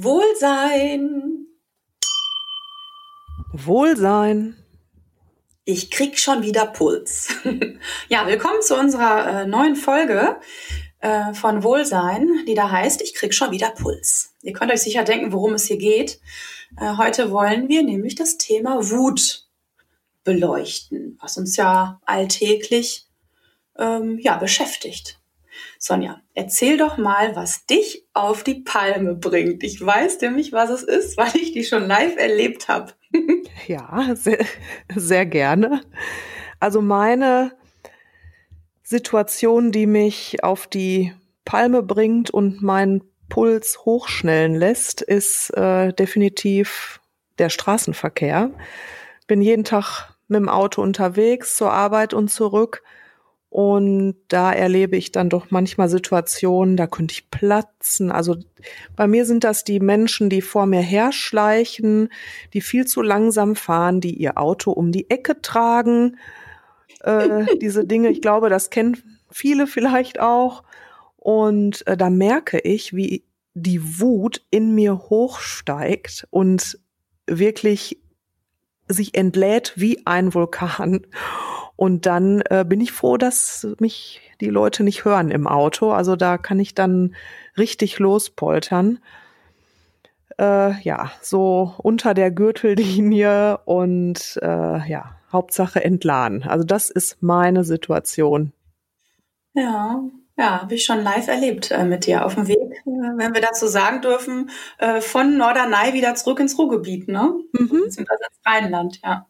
Wohlsein. Wohlsein. Ich krieg schon wieder Puls. ja, willkommen zu unserer äh, neuen Folge äh, von Wohlsein, die da heißt, ich krieg schon wieder Puls. Ihr könnt euch sicher denken, worum es hier geht. Äh, heute wollen wir nämlich das Thema Wut beleuchten, was uns ja alltäglich ähm, ja, beschäftigt. Sonja, erzähl doch mal, was dich auf die Palme bringt. Ich weiß nämlich, was es ist, weil ich die schon live erlebt habe. ja, sehr, sehr gerne. Also meine Situation, die mich auf die Palme bringt und meinen Puls hochschnellen lässt, ist äh, definitiv der Straßenverkehr. Bin jeden Tag mit dem Auto unterwegs zur Arbeit und zurück und da erlebe ich dann doch manchmal Situationen, da könnte ich platzen. Also bei mir sind das die Menschen, die vor mir herschleichen, die viel zu langsam fahren, die ihr Auto um die Ecke tragen. Äh, diese Dinge, ich glaube, das kennen viele vielleicht auch. Und äh, da merke ich, wie die Wut in mir hochsteigt und wirklich sich entlädt wie ein Vulkan. Und dann äh, bin ich froh, dass mich die Leute nicht hören im Auto. Also da kann ich dann richtig lospoltern. Äh, ja, so unter der Gürtellinie und äh, ja, Hauptsache entladen. Also das ist meine Situation. Ja, ja, habe ich schon live erlebt äh, mit dir auf dem Weg, äh, wenn wir dazu sagen dürfen, äh, von Norderney wieder zurück ins Ruhrgebiet, ne? Mhm. Beziehungsweise ins Rheinland, ja.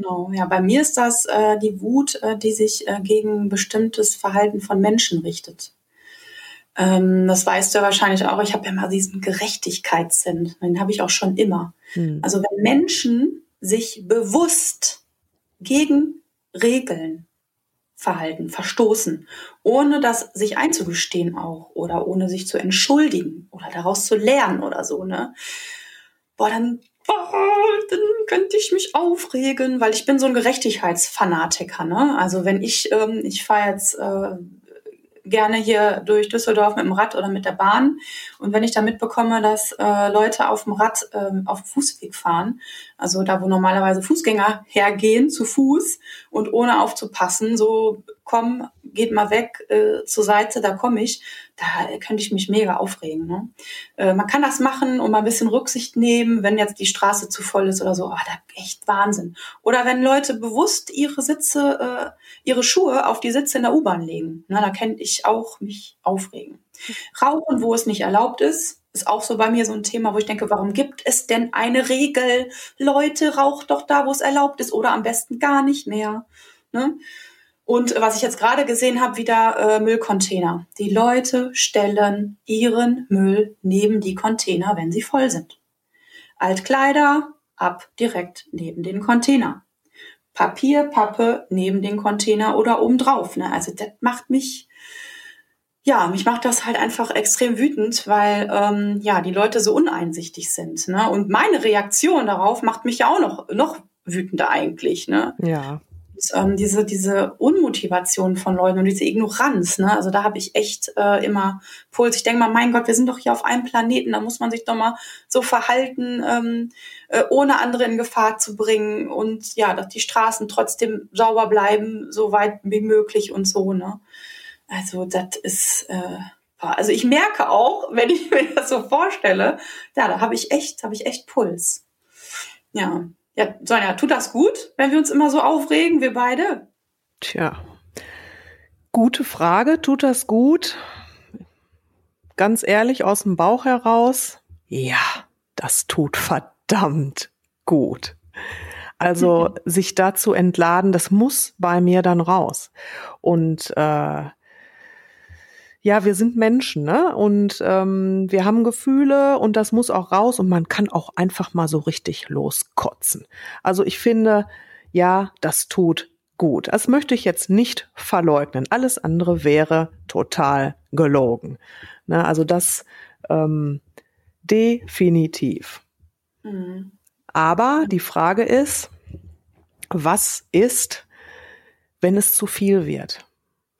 Genau, ja, bei mir ist das äh, die Wut, äh, die sich äh, gegen bestimmtes Verhalten von Menschen richtet. Ähm, das weißt du wahrscheinlich auch. Ich habe ja mal diesen Gerechtigkeitssinn. Den habe ich auch schon immer. Hm. Also wenn Menschen sich bewusst gegen Regeln verhalten, verstoßen, ohne das sich einzugestehen auch oder ohne sich zu entschuldigen oder daraus zu lernen oder so, ne? Boah, dann oh, dann könnte ich mich aufregen, weil ich bin so ein Gerechtigkeitsfanatiker. Ne? Also wenn ich, ähm, ich fahre jetzt äh, gerne hier durch Düsseldorf mit dem Rad oder mit der Bahn. Und wenn ich da mitbekomme, dass äh, Leute auf dem Rad ähm, auf dem Fußweg fahren, also da, wo normalerweise Fußgänger hergehen zu Fuß und ohne aufzupassen, so komm, geht mal weg äh, zur Seite, da komme ich, da könnte ich mich mega aufregen. Ne? Äh, man kann das machen und mal ein bisschen Rücksicht nehmen, wenn jetzt die Straße zu voll ist oder so. Aber da echt Wahnsinn. Oder wenn Leute bewusst ihre Sitze, äh, ihre Schuhe auf die Sitze in der U-Bahn legen. Na, da könnte ich auch mich aufregen. Rauchen, wo es nicht erlaubt ist, ist auch so bei mir so ein Thema, wo ich denke, warum gibt es denn eine Regel? Leute, raucht doch da, wo es erlaubt ist oder am besten gar nicht mehr. Ne? Und was ich jetzt gerade gesehen habe, wieder äh, Müllcontainer. Die Leute stellen ihren Müll neben die Container, wenn sie voll sind. Altkleider ab direkt neben den Container. Papier, Pappe neben den Container oder obendrauf. Ne? Also das macht mich, ja, mich macht das halt einfach extrem wütend, weil ähm, ja die Leute so uneinsichtig sind. Ne? Und meine Reaktion darauf macht mich ja auch noch noch wütender eigentlich. Ne? Ja ähm, diese, diese Unmotivation von Leuten und diese Ignoranz, ne? Also da habe ich echt äh, immer Puls. Ich denke mal, mein Gott, wir sind doch hier auf einem Planeten, da muss man sich doch mal so verhalten, ähm, äh, ohne andere in Gefahr zu bringen und ja, dass die Straßen trotzdem sauber bleiben, so weit wie möglich und so, ne? Also das ist äh, also ich merke auch, wenn ich mir das so vorstelle, ja, da habe ich echt, habe ich echt Puls. Ja. Ja, Sonja, tut das gut, wenn wir uns immer so aufregen, wir beide? Tja, gute Frage. Tut das gut? Ganz ehrlich, aus dem Bauch heraus, ja, das tut verdammt gut. Also mhm. sich dazu entladen, das muss bei mir dann raus. Und äh, ja, wir sind Menschen, ne? Und ähm, wir haben Gefühle und das muss auch raus und man kann auch einfach mal so richtig loskotzen. Also ich finde, ja, das tut gut. Das möchte ich jetzt nicht verleugnen. Alles andere wäre total gelogen. Ne? Also das ähm, definitiv. Mhm. Aber die Frage ist, was ist, wenn es zu viel wird?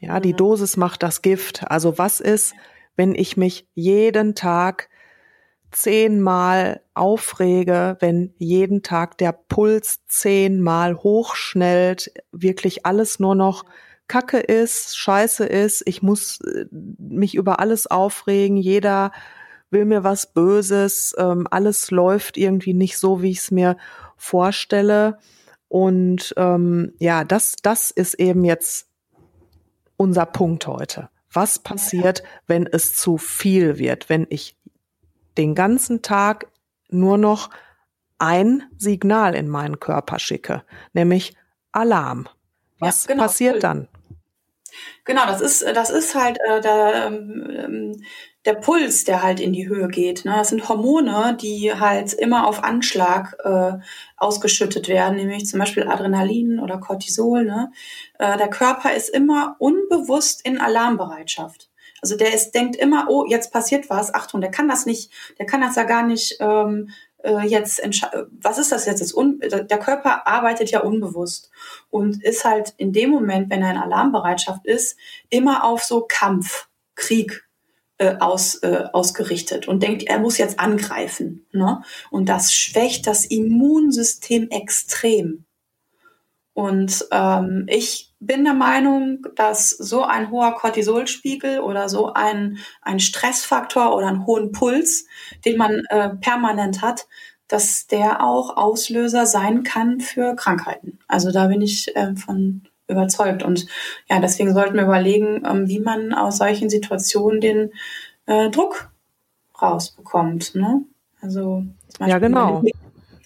Ja, die mhm. Dosis macht das Gift. Also was ist, wenn ich mich jeden Tag zehnmal aufrege, wenn jeden Tag der Puls zehnmal hochschnellt, wirklich alles nur noch Kacke ist, scheiße ist, ich muss äh, mich über alles aufregen, jeder will mir was Böses, ähm, alles läuft irgendwie nicht so, wie ich es mir vorstelle. Und ähm, ja, das, das ist eben jetzt unser Punkt heute. Was passiert, wenn es zu viel wird, wenn ich den ganzen Tag nur noch ein Signal in meinen Körper schicke, nämlich Alarm. Was ja, genau, passiert dann? Genau, das ist, das ist halt äh, der, ähm, der Puls, der halt in die Höhe geht. Ne? Das sind Hormone, die halt immer auf Anschlag äh, ausgeschüttet werden, nämlich zum Beispiel Adrenalin oder Cortisol. Ne? Äh, der Körper ist immer unbewusst in Alarmbereitschaft. Also der ist, denkt immer, oh, jetzt passiert was, Achtung, der kann das nicht, der kann das ja gar nicht ähm, äh, jetzt was ist das jetzt? Das der Körper arbeitet ja unbewusst und ist halt in dem Moment, wenn er in Alarmbereitschaft ist, immer auf so Kampf, Krieg äh, aus, äh, ausgerichtet und denkt, er muss jetzt angreifen. Ne? Und das schwächt das Immunsystem extrem. Und ähm, ich bin der Meinung, dass so ein hoher Cortisolspiegel oder so ein, ein Stressfaktor oder einen hohen Puls, den man äh, permanent hat, dass der auch Auslöser sein kann für Krankheiten. Also da bin ich äh, von überzeugt. Und ja, deswegen sollten wir überlegen, ähm, wie man aus solchen Situationen den äh, Druck rausbekommt. Ne? Also zum Beispiel ja, genau.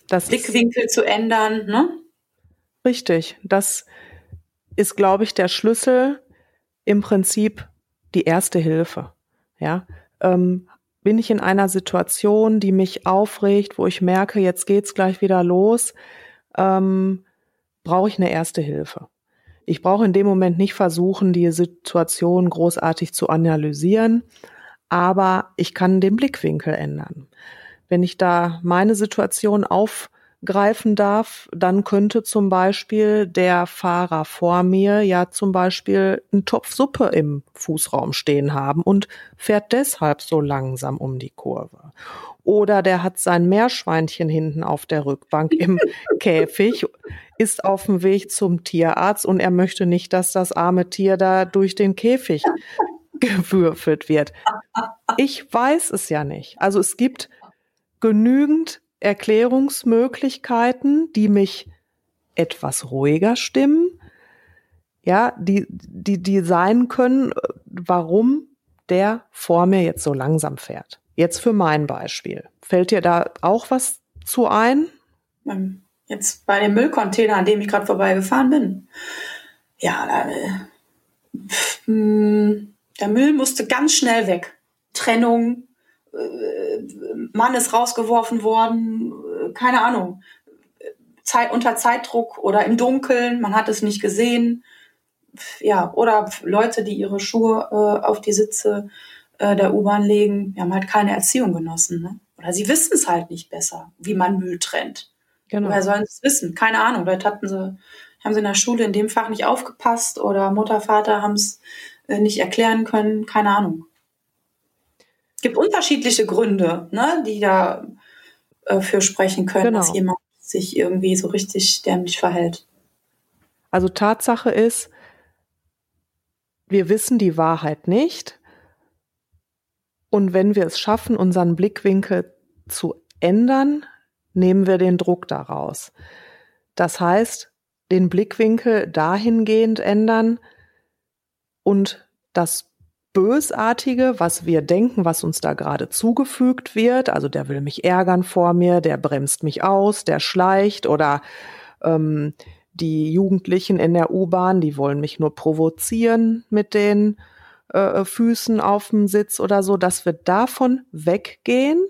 Das Blickwinkel zu ändern. Ne? Richtig, das ist, glaube ich, der Schlüssel im Prinzip die erste Hilfe. Ja, ähm, bin ich in einer Situation, die mich aufregt, wo ich merke, jetzt geht's gleich wieder los, ähm, brauche ich eine erste Hilfe. Ich brauche in dem Moment nicht versuchen, die Situation großartig zu analysieren, aber ich kann den Blickwinkel ändern. Wenn ich da meine Situation auf greifen darf, dann könnte zum Beispiel der Fahrer vor mir ja zum Beispiel einen Topf Suppe im Fußraum stehen haben und fährt deshalb so langsam um die Kurve. Oder der hat sein Meerschweinchen hinten auf der Rückbank im Käfig, ist auf dem Weg zum Tierarzt und er möchte nicht, dass das arme Tier da durch den Käfig gewürfelt wird. Ich weiß es ja nicht. Also es gibt genügend Erklärungsmöglichkeiten, die mich etwas ruhiger stimmen, ja, die, die, die sein können, warum der vor mir jetzt so langsam fährt. Jetzt für mein Beispiel. Fällt dir da auch was zu ein? Ähm, jetzt bei dem Müllcontainer, an dem ich gerade vorbeigefahren bin. Ja, äh, der Müll musste ganz schnell weg. Trennung, äh, Mann ist rausgeworfen worden, äh, keine Ahnung, Zeit, unter Zeitdruck oder im Dunkeln, man hat es nicht gesehen. Ja, oder Leute, die ihre Schuhe äh, auf die Sitze äh, der U-Bahn legen, die haben halt keine Erziehung genossen. Ne? Oder sie wissen es halt nicht besser, wie man Müll trennt. Genau. Woher sollen sie es wissen? Keine Ahnung. Vielleicht hatten sie, haben sie in der Schule in dem Fach nicht aufgepasst oder Mutter, Vater haben es äh, nicht erklären können. Keine Ahnung gibt unterschiedliche Gründe, ne, die da äh, für sprechen können, genau. dass jemand sich irgendwie so richtig dämlich verhält. Also Tatsache ist, wir wissen die Wahrheit nicht. Und wenn wir es schaffen, unseren Blickwinkel zu ändern, nehmen wir den Druck daraus. Das heißt, den Blickwinkel dahingehend ändern und das Bösartige, was wir denken, was uns da gerade zugefügt wird. Also der will mich ärgern vor mir, der bremst mich aus, der schleicht oder ähm, die Jugendlichen in der U-Bahn, die wollen mich nur provozieren mit den äh, Füßen auf dem Sitz oder so, dass wir davon weggehen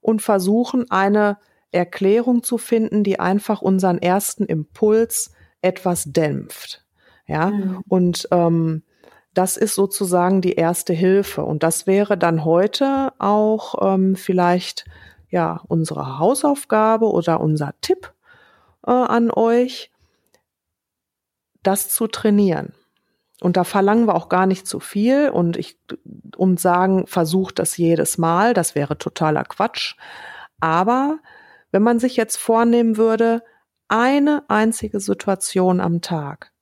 und versuchen, eine Erklärung zu finden, die einfach unseren ersten Impuls etwas dämpft. Ja, mhm. und ähm, das ist sozusagen die erste Hilfe. Und das wäre dann heute auch ähm, vielleicht ja unsere Hausaufgabe oder unser Tipp äh, an euch, das zu trainieren. Und da verlangen wir auch gar nicht zu viel und ich und sagen, versucht das jedes Mal, das wäre totaler Quatsch. Aber wenn man sich jetzt vornehmen würde, eine einzige Situation am Tag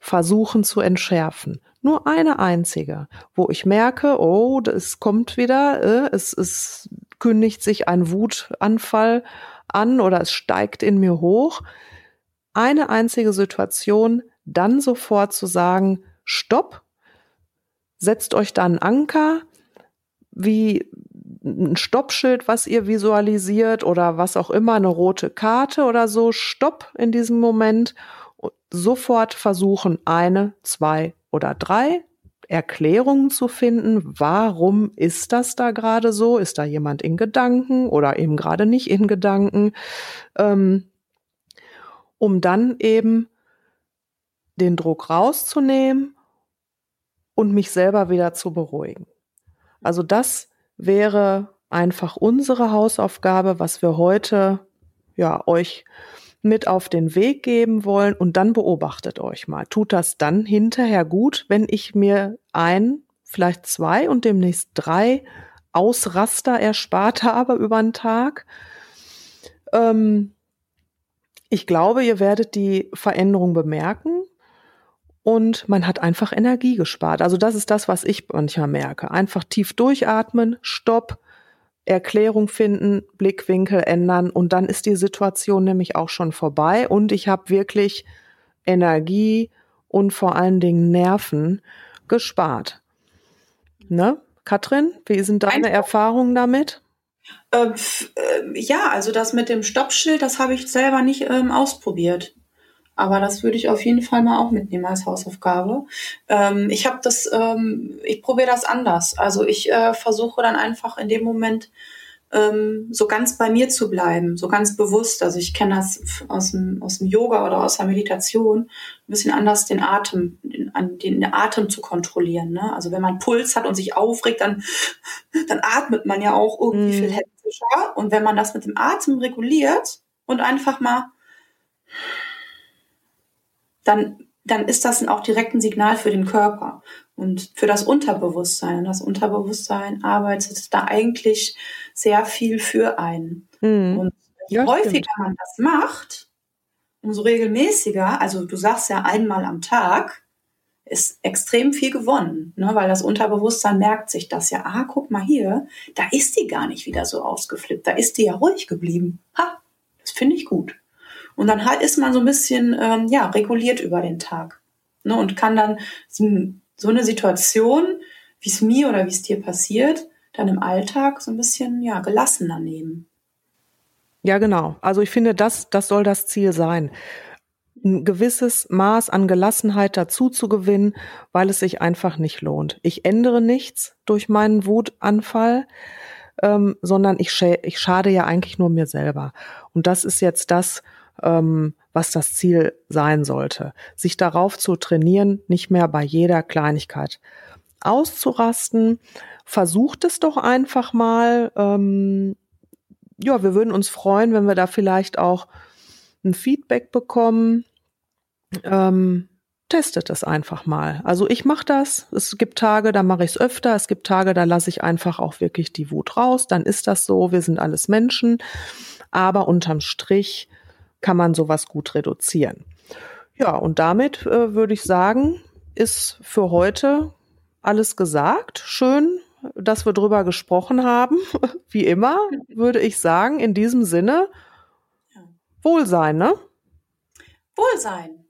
versuchen zu entschärfen, nur eine einzige, wo ich merke, oh, es kommt wieder, äh, es, es kündigt sich ein Wutanfall an oder es steigt in mir hoch. Eine einzige Situation, dann sofort zu sagen, stopp, setzt euch da einen Anker, wie ein Stoppschild, was ihr visualisiert oder was auch immer, eine rote Karte oder so, stopp in diesem Moment, sofort versuchen, eine, zwei oder drei Erklärungen zu finden, warum ist das da gerade so? Ist da jemand in Gedanken oder eben gerade nicht in Gedanken? Ähm, um dann eben den Druck rauszunehmen und mich selber wieder zu beruhigen. Also das wäre einfach unsere Hausaufgabe, was wir heute ja euch mit auf den Weg geben wollen und dann beobachtet euch mal. Tut das dann hinterher gut, wenn ich mir ein, vielleicht zwei und demnächst drei Ausraster erspart habe über einen Tag? Ähm, ich glaube, ihr werdet die Veränderung bemerken und man hat einfach Energie gespart. Also das ist das, was ich manchmal merke. Einfach tief durchatmen, stopp, Erklärung finden, Blickwinkel ändern und dann ist die Situation nämlich auch schon vorbei und ich habe wirklich Energie und vor allen Dingen Nerven gespart. Ne? Katrin, wie sind deine Einfach. Erfahrungen damit? Äh, äh, ja, also das mit dem Stoppschild, das habe ich selber nicht ähm, ausprobiert. Aber das würde ich auf jeden Fall mal auch mitnehmen als Hausaufgabe. Ähm, ich habe das, ähm, ich probiere das anders. Also ich äh, versuche dann einfach in dem Moment ähm, so ganz bei mir zu bleiben, so ganz bewusst. Also ich kenne das aus dem, aus dem Yoga oder aus der Meditation, ein bisschen anders den Atem, den, den Atem zu kontrollieren. Ne? Also wenn man Puls hat und sich aufregt, dann, dann atmet man ja auch irgendwie mm. viel hektischer. Und wenn man das mit dem Atem reguliert und einfach mal dann, dann ist das auch direkt ein Signal für den Körper und für das Unterbewusstsein. Und das Unterbewusstsein arbeitet da eigentlich sehr viel für einen. Mhm. Und je ja, häufiger stimmt. man das macht, umso regelmäßiger, also du sagst ja einmal am Tag, ist extrem viel gewonnen, ne? weil das Unterbewusstsein merkt sich das ja. Ah, guck mal hier, da ist die gar nicht wieder so ausgeflippt, da ist die ja ruhig geblieben. Ha, das finde ich gut. Und dann halt ist man so ein bisschen ähm, ja reguliert über den Tag ne, und kann dann so eine Situation, wie es mir oder wie es dir passiert, dann im Alltag so ein bisschen ja gelassener nehmen. Ja, genau. Also ich finde, das, das soll das Ziel sein ein gewisses Maß an Gelassenheit dazu zu gewinnen, weil es sich einfach nicht lohnt. Ich ändere nichts durch meinen Wutanfall, ähm, sondern ich, scha ich schade ja eigentlich nur mir selber. Und das ist jetzt das, ähm, was das Ziel sein sollte. Sich darauf zu trainieren, nicht mehr bei jeder Kleinigkeit auszurasten. Versucht es doch einfach mal. Ähm, ja, wir würden uns freuen, wenn wir da vielleicht auch ein Feedback bekommen. Ähm, testet es einfach mal. Also ich mache das. Es gibt Tage, da mache ich es öfter. Es gibt Tage, da lasse ich einfach auch wirklich die Wut raus. Dann ist das so. Wir sind alles Menschen. Aber unterm Strich kann man sowas gut reduzieren. Ja, und damit äh, würde ich sagen, ist für heute alles gesagt. Schön, dass wir drüber gesprochen haben. Wie immer würde ich sagen, in diesem Sinne, Wohlsein, ne? Wohlsein.